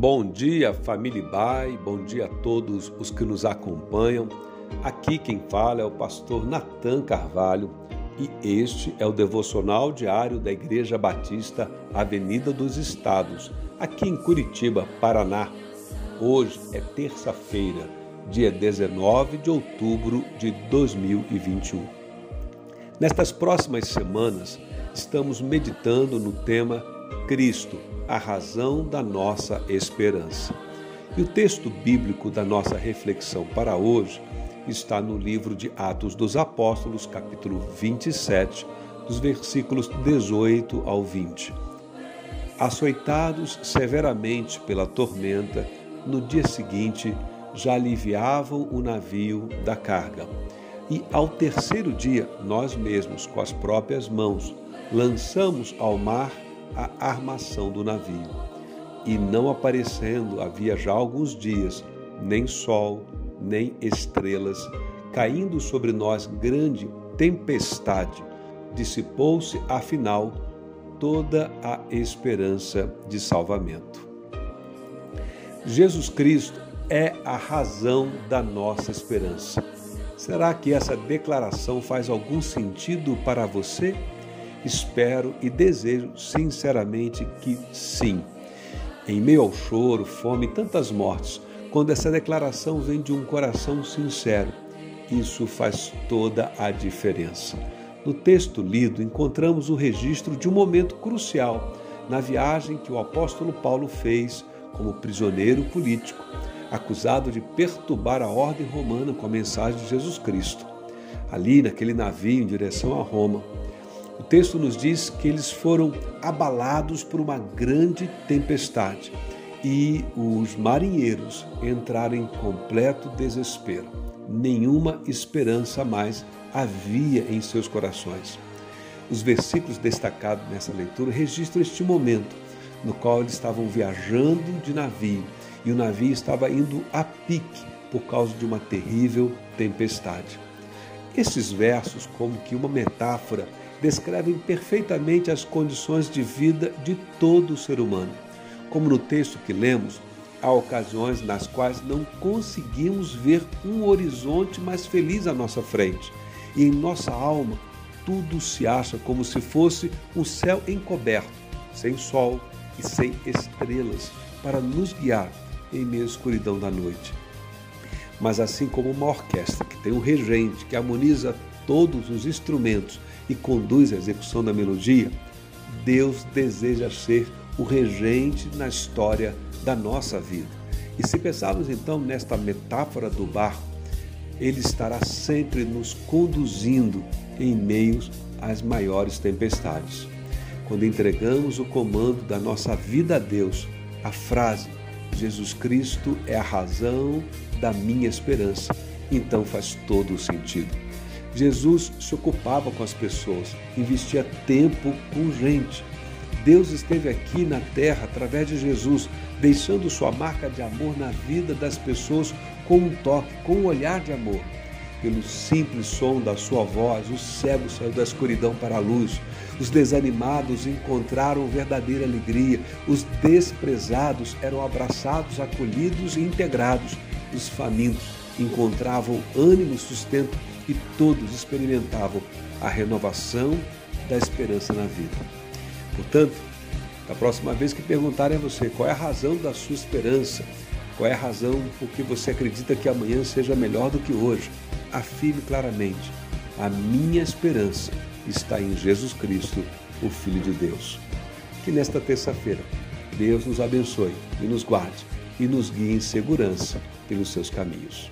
Bom dia, família Bai, bom dia a todos os que nos acompanham. Aqui quem fala é o pastor Natan Carvalho e este é o devocional diário da Igreja Batista Avenida dos Estados, aqui em Curitiba, Paraná. Hoje é terça-feira, dia 19 de outubro de 2021. Nestas próximas semanas, estamos meditando no tema Cristo, a razão da nossa esperança. E o texto bíblico da nossa reflexão para hoje está no livro de Atos dos Apóstolos, capítulo 27, dos versículos 18 ao 20. Açoitados severamente pela tormenta, no dia seguinte já aliviavam o navio da carga. E ao terceiro dia, nós mesmos, com as próprias mãos, lançamos ao mar a armação do navio. E não aparecendo havia já alguns dias, nem sol, nem estrelas, caindo sobre nós grande tempestade, dissipou-se afinal toda a esperança de salvamento. Jesus Cristo é a razão da nossa esperança. Será que essa declaração faz algum sentido para você? Espero e desejo sinceramente que sim. Em meio ao choro, fome e tantas mortes, quando essa declaração vem de um coração sincero, isso faz toda a diferença. No texto lido, encontramos o registro de um momento crucial na viagem que o apóstolo Paulo fez como prisioneiro político, acusado de perturbar a ordem romana com a mensagem de Jesus Cristo. Ali, naquele navio em direção a Roma, o texto nos diz que eles foram abalados por uma grande tempestade e os marinheiros entraram em completo desespero. Nenhuma esperança mais havia em seus corações. Os versículos destacados nessa leitura registram este momento no qual eles estavam viajando de navio e o navio estava indo a pique por causa de uma terrível tempestade. Esses versos, como que uma metáfora, descrevem perfeitamente as condições de vida de todo ser humano. Como no texto que lemos, há ocasiões nas quais não conseguimos ver um horizonte mais feliz à nossa frente. E em nossa alma, tudo se acha como se fosse um céu encoberto, sem sol e sem estrelas, para nos guiar em meio à escuridão da noite. Mas assim como uma orquestra que tem um regente que harmoniza todos os instrumentos e conduz a execução da melodia, Deus deseja ser o regente na história da nossa vida. E se pensarmos então nesta metáfora do barco, ele estará sempre nos conduzindo em meio às maiores tempestades. Quando entregamos o comando da nossa vida a Deus, a frase Jesus Cristo é a razão da minha esperança, então faz todo o sentido. Jesus se ocupava com as pessoas, investia tempo com gente. Deus esteve aqui na terra através de Jesus, deixando sua marca de amor na vida das pessoas com um toque, com um olhar de amor. Pelo simples som da sua voz, o cego saiu da escuridão para a luz, os desanimados encontraram verdadeira alegria, os desprezados eram abraçados, acolhidos e integrados, os famintos encontravam ânimo e sustento e todos experimentavam a renovação da esperança na vida. Portanto, da próxima vez que perguntarem a você qual é a razão da sua esperança, qual é a razão por que você acredita que amanhã seja melhor do que hoje, afirme claramente: a minha esperança está em Jesus Cristo, o Filho de Deus. Que nesta terça-feira Deus nos abençoe e nos guarde e nos guie em segurança pelos seus caminhos.